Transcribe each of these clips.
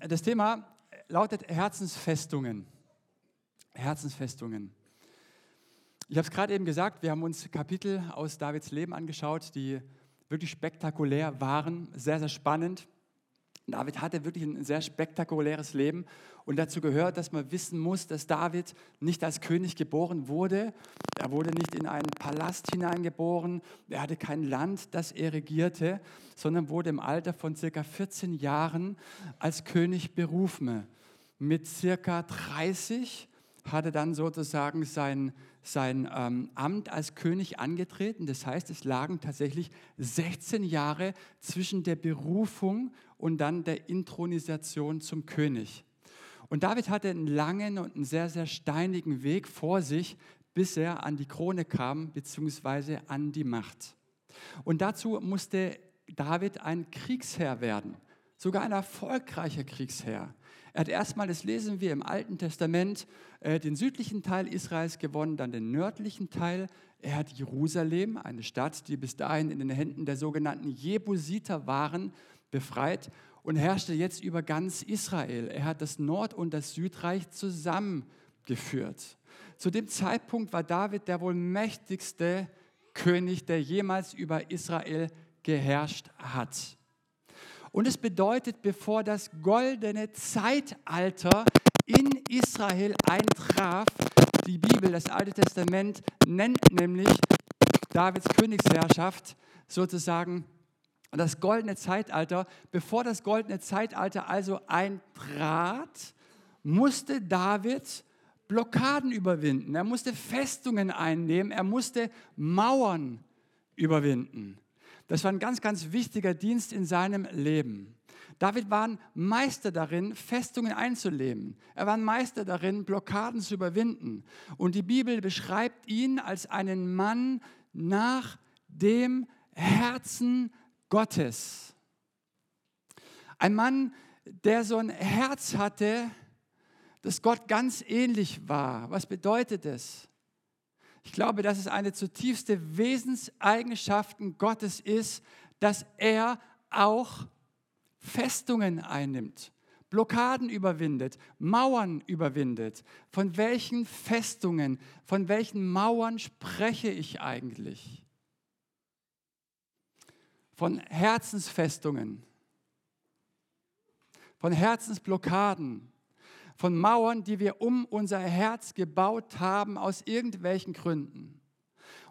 Das Thema lautet Herzensfestungen. Herzensfestungen. Ich habe es gerade eben gesagt, wir haben uns Kapitel aus Davids Leben angeschaut, die wirklich spektakulär waren, sehr, sehr spannend. David hatte wirklich ein sehr spektakuläres Leben und dazu gehört, dass man wissen muss, dass David nicht als König geboren wurde. Er wurde nicht in einen Palast hineingeboren. Er hatte kein Land, das er regierte, sondern wurde im Alter von circa 14 Jahren als König berufen. Mit circa 30 hatte dann sozusagen sein, sein ähm, Amt als König angetreten. Das heißt, es lagen tatsächlich 16 Jahre zwischen der Berufung und dann der Intronisation zum König. Und David hatte einen langen und einen sehr, sehr steinigen Weg vor sich, bis er an die Krone kam, beziehungsweise an die Macht. Und dazu musste David ein Kriegsherr werden, sogar ein erfolgreicher Kriegsherr. Er hat erstmal, das lesen wir im Alten Testament, äh, den südlichen Teil Israels gewonnen, dann den nördlichen Teil. Er hat Jerusalem, eine Stadt, die bis dahin in den Händen der sogenannten Jebusiter waren, befreit und herrschte jetzt über ganz Israel. Er hat das Nord- und das Südreich zusammengeführt. Zu dem Zeitpunkt war David der wohl mächtigste König, der jemals über Israel geherrscht hat. Und es bedeutet, bevor das goldene Zeitalter in Israel eintraf, die Bibel, das Alte Testament, nennt nämlich Davids Königsherrschaft sozusagen das goldene Zeitalter. Bevor das goldene Zeitalter also eintrat, musste David Blockaden überwinden. Er musste Festungen einnehmen. Er musste Mauern überwinden. Das war ein ganz, ganz wichtiger Dienst in seinem Leben. David war ein Meister darin, Festungen einzuleben. Er war ein Meister darin, Blockaden zu überwinden. Und die Bibel beschreibt ihn als einen Mann nach dem Herzen Gottes. Ein Mann, der so ein Herz hatte, das Gott ganz ähnlich war. Was bedeutet es? Ich glaube, dass es eine zutiefste Wesenseigenschaften Gottes ist, dass er auch Festungen einnimmt, Blockaden überwindet, Mauern überwindet. Von welchen Festungen, von welchen Mauern spreche ich eigentlich? Von Herzensfestungen, von Herzensblockaden, von Mauern, die wir um unser Herz gebaut haben aus irgendwelchen Gründen.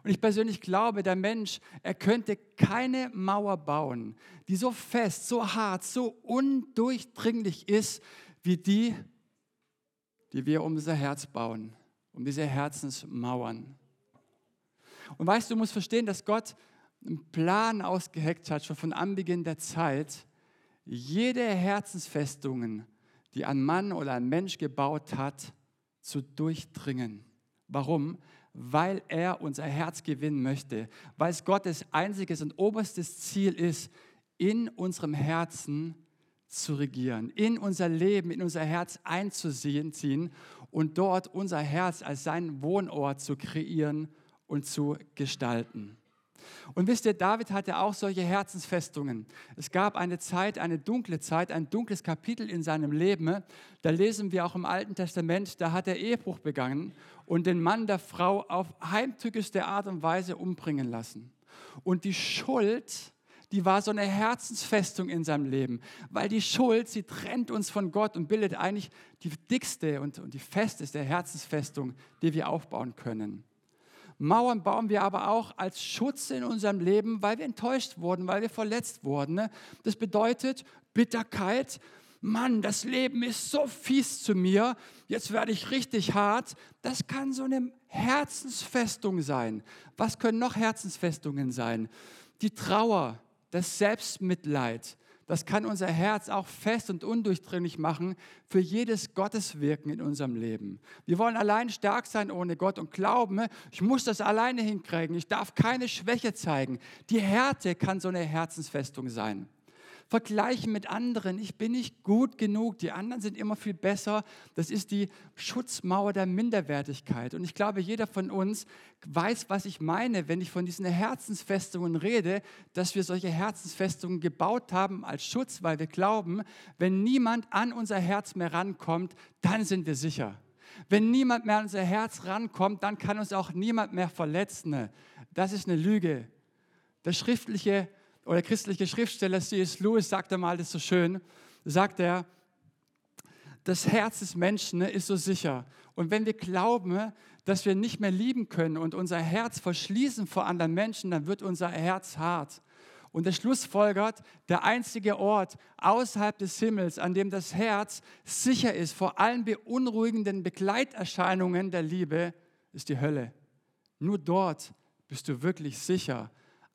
Und ich persönlich glaube, der Mensch, er könnte keine Mauer bauen, die so fest, so hart, so undurchdringlich ist, wie die, die wir um unser Herz bauen, um diese Herzensmauern. Und weißt du, du musst verstehen, dass Gott einen Plan ausgeheckt hat, schon von Anbeginn der Zeit, jede Herzensfestungen die ein Mann oder ein Mensch gebaut hat, zu durchdringen. Warum? Weil er unser Herz gewinnen möchte, weil es Gottes einziges und oberstes Ziel ist, in unserem Herzen zu regieren, in unser Leben, in unser Herz einzuziehen und dort unser Herz als seinen Wohnort zu kreieren und zu gestalten. Und wisst ihr, David hatte auch solche Herzensfestungen. Es gab eine Zeit, eine dunkle Zeit, ein dunkles Kapitel in seinem Leben. Da lesen wir auch im Alten Testament, da hat er Ehebruch begangen und den Mann der Frau auf heimtückischste Art und Weise umbringen lassen. Und die Schuld, die war so eine Herzensfestung in seinem Leben, weil die Schuld, sie trennt uns von Gott und bildet eigentlich die dickste und, und die festeste Herzensfestung, die wir aufbauen können. Mauern bauen wir aber auch als Schutz in unserem Leben, weil wir enttäuscht wurden, weil wir verletzt wurden. Ne? Das bedeutet Bitterkeit. Mann, das Leben ist so fies zu mir, jetzt werde ich richtig hart. Das kann so eine Herzensfestung sein. Was können noch Herzensfestungen sein? Die Trauer, das Selbstmitleid, das kann unser Herz auch fest und undurchdringlich machen für jedes Gotteswirken in unserem Leben. Wir wollen allein stark sein ohne Gott und glauben, ich muss das alleine hinkriegen, ich darf keine Schwäche zeigen. Die Härte kann so eine Herzensfestung sein. Vergleichen mit anderen. Ich bin nicht gut genug. Die anderen sind immer viel besser. Das ist die Schutzmauer der Minderwertigkeit. Und ich glaube, jeder von uns weiß, was ich meine, wenn ich von diesen Herzensfestungen rede, dass wir solche Herzensfestungen gebaut haben als Schutz, weil wir glauben, wenn niemand an unser Herz mehr rankommt, dann sind wir sicher. Wenn niemand mehr an unser Herz rankommt, dann kann uns auch niemand mehr verletzen. Das ist eine Lüge. Der schriftliche oder christliche Schriftsteller C.S. Lewis sagte mal das so schön, sagt er, das Herz des Menschen ist so sicher. Und wenn wir glauben, dass wir nicht mehr lieben können und unser Herz verschließen vor anderen Menschen, dann wird unser Herz hart. Und er schlussfolgert, der einzige Ort außerhalb des Himmels, an dem das Herz sicher ist vor allen beunruhigenden Begleiterscheinungen der Liebe, ist die Hölle. Nur dort bist du wirklich sicher.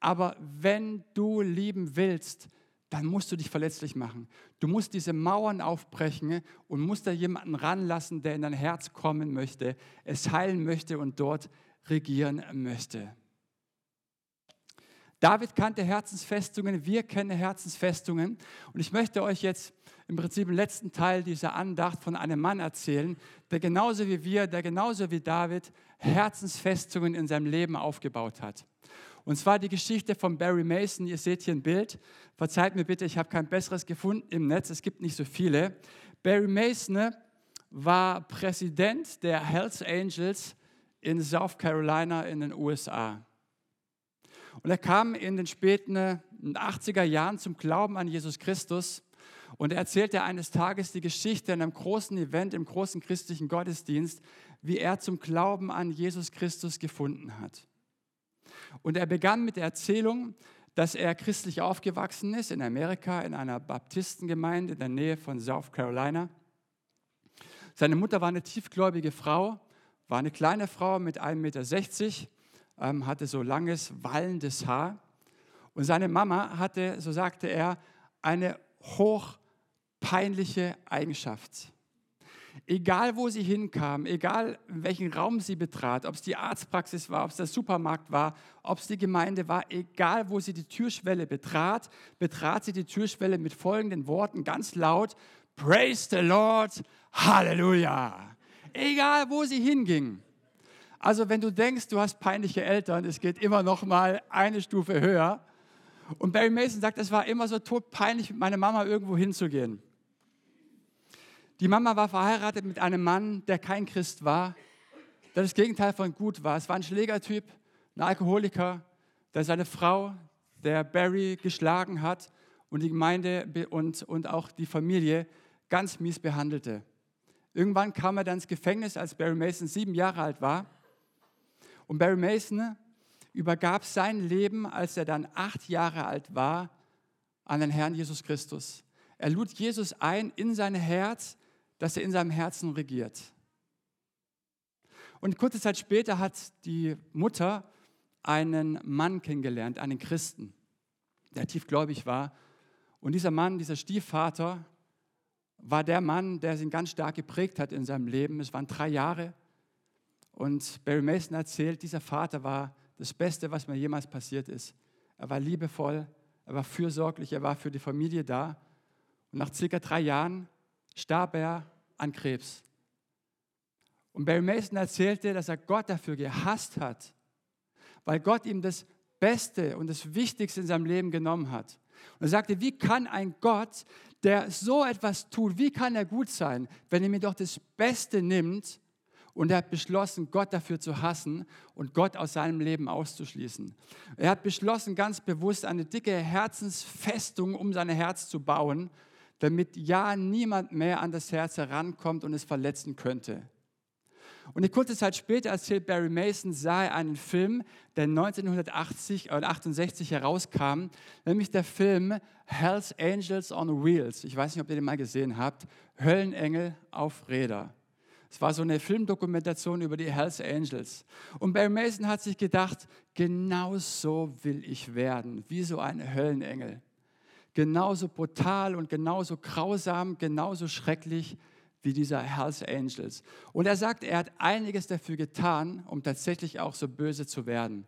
Aber wenn du lieben willst, dann musst du dich verletzlich machen. Du musst diese Mauern aufbrechen und musst da jemanden ranlassen, der in dein Herz kommen möchte, es heilen möchte und dort regieren möchte. David kannte Herzensfestungen, wir kennen Herzensfestungen. Und ich möchte euch jetzt im Prinzip im letzten Teil dieser Andacht von einem Mann erzählen, der genauso wie wir, der genauso wie David Herzensfestungen in seinem Leben aufgebaut hat. Und zwar die Geschichte von Barry Mason. Ihr seht hier ein Bild. Verzeiht mir bitte, ich habe kein besseres gefunden im Netz. Es gibt nicht so viele. Barry Mason war Präsident der Hells Angels in South Carolina in den USA. Und er kam in den späten 80er äh, Jahren zum Glauben an Jesus Christus. Und er erzählte eines Tages die Geschichte in einem großen Event, im großen christlichen Gottesdienst, wie er zum Glauben an Jesus Christus gefunden hat. Und er begann mit der Erzählung, dass er christlich aufgewachsen ist in Amerika, in einer Baptistengemeinde in der Nähe von South Carolina. Seine Mutter war eine tiefgläubige Frau, war eine kleine Frau mit 1,60 Meter ähm, hatte so langes, wallendes Haar. Und seine Mama hatte, so sagte er, eine hochpeinliche Eigenschaft. Egal wo sie hinkam, egal welchen Raum sie betrat, ob es die Arztpraxis war, ob es der Supermarkt war, ob es die Gemeinde war, egal wo sie die Türschwelle betrat, betrat sie die Türschwelle mit folgenden Worten ganz laut, Praise the Lord, Halleluja. Egal wo sie hinging. Also wenn du denkst, du hast peinliche Eltern, es geht immer noch mal eine Stufe höher. Und Barry Mason sagt, es war immer so todpeinlich, mit meiner Mama irgendwo hinzugehen. Die Mama war verheiratet mit einem Mann, der kein Christ war, der das Gegenteil von gut war. Es war ein Schlägertyp, ein Alkoholiker, der seine Frau, der Barry, geschlagen hat und die Gemeinde und, und auch die Familie ganz mies behandelte. Irgendwann kam er dann ins Gefängnis, als Barry Mason sieben Jahre alt war. Und Barry Mason übergab sein Leben, als er dann acht Jahre alt war, an den Herrn Jesus Christus. Er lud Jesus ein in sein Herz, dass er in seinem Herzen regiert. Und kurze Zeit später hat die Mutter einen Mann kennengelernt, einen Christen, der tiefgläubig war. Und dieser Mann, dieser Stiefvater, war der Mann, der ihn ganz stark geprägt hat in seinem Leben. Es waren drei Jahre. Und Barry Mason erzählt, dieser Vater war das Beste, was mir jemals passiert ist. Er war liebevoll, er war fürsorglich, er war für die Familie da. Und nach circa drei Jahren starb er an Krebs. Und Barry Mason erzählte, dass er Gott dafür gehasst hat, weil Gott ihm das Beste und das Wichtigste in seinem Leben genommen hat. Und er sagte, wie kann ein Gott, der so etwas tut, wie kann er gut sein, wenn er mir doch das Beste nimmt und er hat beschlossen, Gott dafür zu hassen und Gott aus seinem Leben auszuschließen. Er hat beschlossen, ganz bewusst eine dicke Herzensfestung um sein Herz zu bauen, damit ja niemand mehr an das Herz herankommt und es verletzen könnte. Und eine kurze Zeit später erzählt Barry Mason, sah er einen Film, der 1980 oder 68 herauskam, nämlich der Film Hell's Angels on Wheels. Ich weiß nicht, ob ihr den mal gesehen habt. Höllenengel auf Räder. Es war so eine Filmdokumentation über die Hells Angels. Und Barry Mason hat sich gedacht, genau so will ich werden, wie so ein Höllenengel. Genauso brutal und genauso grausam, genauso schrecklich wie dieser Hells Angels. Und er sagt, er hat einiges dafür getan, um tatsächlich auch so böse zu werden.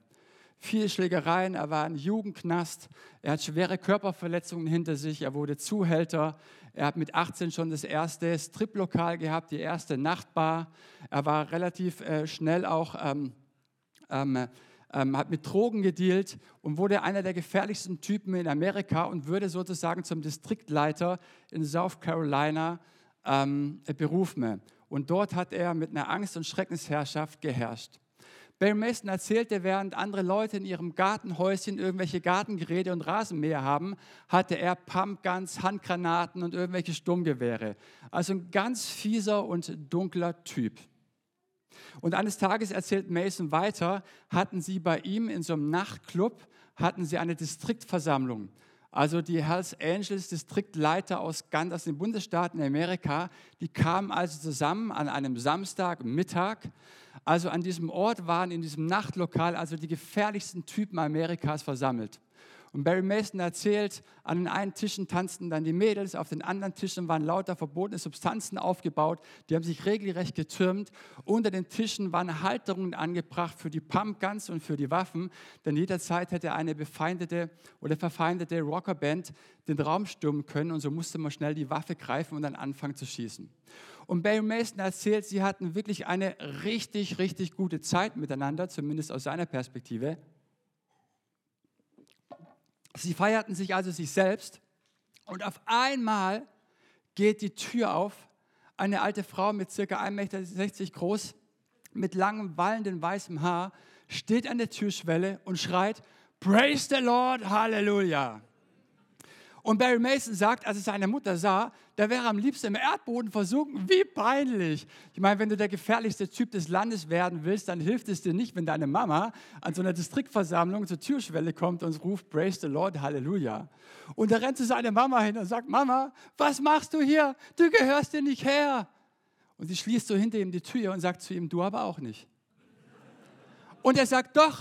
viele Schlägereien, er war ein Jugendknast, er hat schwere Körperverletzungen hinter sich, er wurde Zuhälter, er hat mit 18 schon das erste Striplokal gehabt, die erste Nachtbar, er war relativ äh, schnell auch, ähm, ähm, ähm, hat mit Drogen gedealt und wurde einer der gefährlichsten Typen in Amerika und würde sozusagen zum Distriktleiter in South Carolina ähm, berufen. Und dort hat er mit einer Angst- und Schreckensherrschaft geherrscht. Barry Mason erzählte, während andere Leute in ihrem Gartenhäuschen irgendwelche Gartengeräte und Rasenmäher haben, hatte er Pumpguns, Handgranaten und irgendwelche Sturmgewehre. Also ein ganz fieser und dunkler Typ. Und eines Tages erzählt Mason weiter, hatten sie bei ihm in so einem Nachtclub, hatten sie eine Distriktversammlung. Also die Hells Angels Distriktleiter aus ganz aus den Bundesstaaten Amerika, die kamen also zusammen an einem Samstagmittag. Also an diesem Ort waren in diesem Nachtlokal also die gefährlichsten Typen Amerikas versammelt. Und Barry Mason erzählt, an den einen Tischen tanzten dann die Mädels, auf den anderen Tischen waren lauter verbotene Substanzen aufgebaut, die haben sich regelrecht getürmt. Unter den Tischen waren Halterungen angebracht für die Pumpguns und für die Waffen, denn jederzeit hätte eine befeindete oder verfeindete Rockerband den Raum stürmen können und so musste man schnell die Waffe greifen und dann anfangen zu schießen. Und Barry Mason erzählt, sie hatten wirklich eine richtig, richtig gute Zeit miteinander, zumindest aus seiner Perspektive. Sie feierten sich also sich selbst und auf einmal geht die Tür auf. Eine alte Frau mit circa 1,60 Meter groß, mit langem, wallendem weißem Haar, steht an der Türschwelle und schreit, Praise the Lord, Halleluja. Und Barry Mason sagt, als er seine Mutter sah, der wäre am liebsten im Erdboden versunken. Wie peinlich. Ich meine, wenn du der gefährlichste Typ des Landes werden willst, dann hilft es dir nicht, wenn deine Mama an so einer Distriktversammlung zur Türschwelle kommt und ruft, Praise the Lord, Halleluja. Und er rennt zu seiner Mama hin und sagt, Mama, was machst du hier? Du gehörst dir nicht her. Und sie schließt so hinter ihm die Tür und sagt zu ihm, du aber auch nicht. Und er sagt, doch,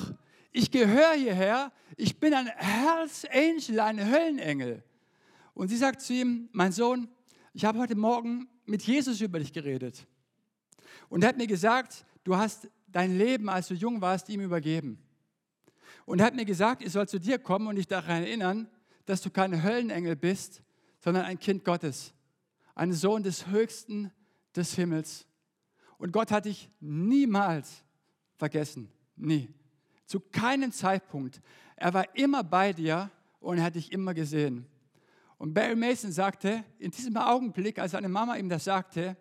ich gehöre hierher, ich bin ein Hells Angel, ein Höllenengel. Und sie sagt zu ihm, mein Sohn, ich habe heute Morgen mit Jesus über dich geredet. Und er hat mir gesagt, du hast dein Leben, als du jung warst, ihm übergeben. Und er hat mir gesagt, ich soll zu dir kommen und dich daran erinnern, dass du kein Höllenengel bist, sondern ein Kind Gottes, ein Sohn des Höchsten des Himmels. Und Gott hat dich niemals vergessen, nie, zu keinem Zeitpunkt. Er war immer bei dir und er hat dich immer gesehen. Und Barry Mason sagte, in diesem Augenblick, als seine Mama ihm das sagte,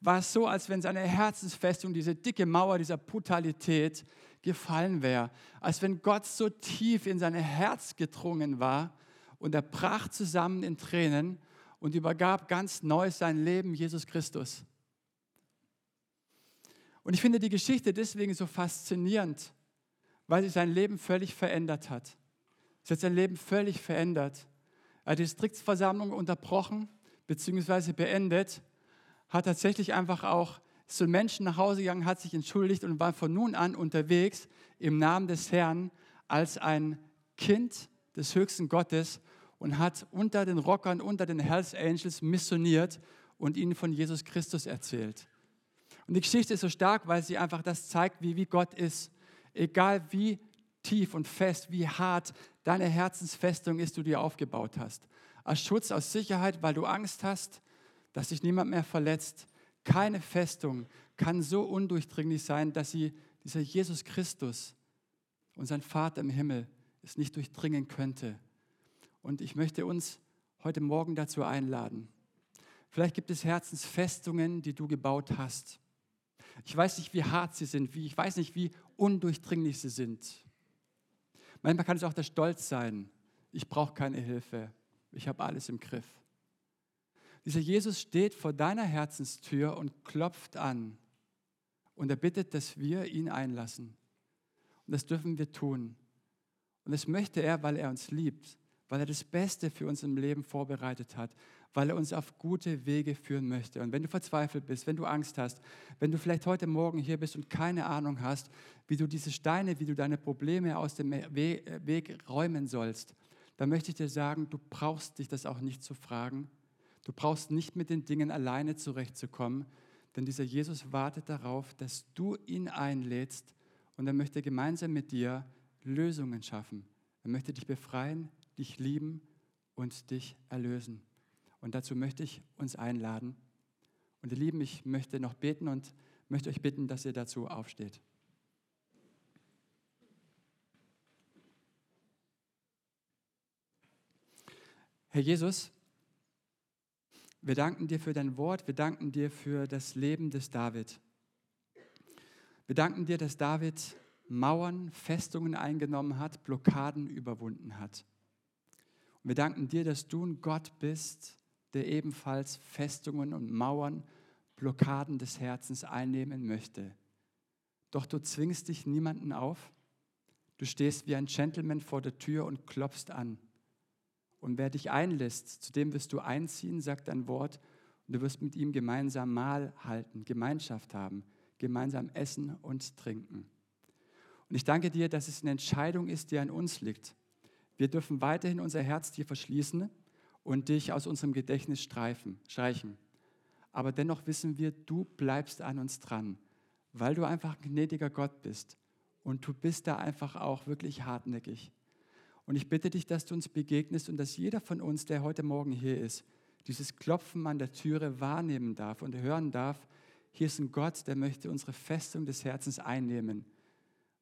war es so, als wenn seine Herzensfestung, diese dicke Mauer dieser Brutalität gefallen wäre. Als wenn Gott so tief in sein Herz gedrungen war und er brach zusammen in Tränen und übergab ganz neu sein Leben Jesus Christus. Und ich finde die Geschichte deswegen so faszinierend, weil sie sein Leben völlig verändert hat. Sie hat sein Leben völlig verändert Distriktsversammlung unterbrochen bzw. beendet, hat tatsächlich einfach auch zu Menschen nach Hause gegangen, hat sich entschuldigt und war von nun an unterwegs im Namen des Herrn als ein Kind des höchsten Gottes und hat unter den Rockern, unter den Hells Angels missioniert und ihnen von Jesus Christus erzählt. Und die Geschichte ist so stark, weil sie einfach das zeigt, wie, wie Gott ist. Egal wie tief und fest, wie hart deine Herzensfestung ist, die du dir aufgebaut hast. Als Schutz, aus Sicherheit, weil du Angst hast, dass sich niemand mehr verletzt. Keine Festung kann so undurchdringlich sein, dass sie dieser Jesus Christus und sein Vater im Himmel es nicht durchdringen könnte. Und ich möchte uns heute Morgen dazu einladen. Vielleicht gibt es Herzensfestungen, die du gebaut hast. Ich weiß nicht, wie hart sie sind, wie, ich weiß nicht, wie undurchdringlich sie sind. Manchmal kann es auch der Stolz sein. Ich brauche keine Hilfe. Ich habe alles im Griff. Dieser Jesus steht vor deiner Herzenstür und klopft an. Und er bittet, dass wir ihn einlassen. Und das dürfen wir tun. Und das möchte er, weil er uns liebt, weil er das Beste für uns im Leben vorbereitet hat, weil er uns auf gute Wege führen möchte. Und wenn du verzweifelt bist, wenn du Angst hast, wenn du vielleicht heute Morgen hier bist und keine Ahnung hast, wie du diese Steine, wie du deine Probleme aus dem Weg räumen sollst, dann möchte ich dir sagen, du brauchst dich das auch nicht zu fragen. Du brauchst nicht mit den Dingen alleine zurechtzukommen, denn dieser Jesus wartet darauf, dass du ihn einlädst und er möchte gemeinsam mit dir Lösungen schaffen. Er möchte dich befreien, dich lieben und dich erlösen. Und dazu möchte ich uns einladen. Und ihr Lieben, ich möchte noch beten und möchte euch bitten, dass ihr dazu aufsteht. Herr Jesus, wir danken dir für dein Wort, wir danken dir für das Leben des David. Wir danken dir, dass David Mauern, Festungen eingenommen hat, Blockaden überwunden hat. Und wir danken dir, dass du ein Gott bist, der ebenfalls Festungen und Mauern, Blockaden des Herzens einnehmen möchte. Doch du zwingst dich niemanden auf. Du stehst wie ein Gentleman vor der Tür und klopfst an. Und wer dich einlässt, zu dem wirst du einziehen, sagt ein Wort, und du wirst mit ihm gemeinsam Mahl halten, Gemeinschaft haben, gemeinsam essen und trinken. Und ich danke dir, dass es eine Entscheidung ist, die an uns liegt. Wir dürfen weiterhin unser Herz dir verschließen und dich aus unserem Gedächtnis streifen, streichen. Aber dennoch wissen wir, du bleibst an uns dran, weil du einfach ein gnädiger Gott bist. Und du bist da einfach auch wirklich hartnäckig. Und ich bitte dich, dass du uns begegnest und dass jeder von uns, der heute Morgen hier ist, dieses Klopfen an der Türe wahrnehmen darf und hören darf, hier ist ein Gott, der möchte unsere Festung des Herzens einnehmen,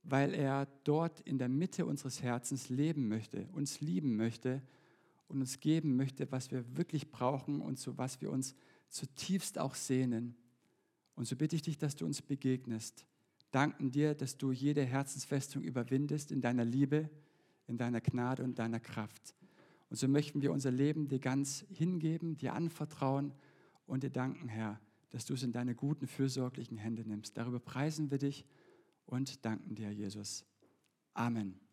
weil er dort in der Mitte unseres Herzens leben möchte, uns lieben möchte und uns geben möchte, was wir wirklich brauchen und zu was wir uns zutiefst auch sehnen. Und so bitte ich dich, dass du uns begegnest. Danken dir, dass du jede Herzensfestung überwindest in deiner Liebe in deiner Gnade und deiner Kraft. Und so möchten wir unser Leben dir ganz hingeben, dir anvertrauen und dir danken, Herr, dass du es in deine guten, fürsorglichen Hände nimmst. Darüber preisen wir dich und danken dir, Jesus. Amen.